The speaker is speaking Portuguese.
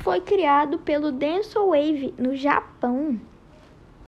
foi criado pelo Denso Wave no Japão.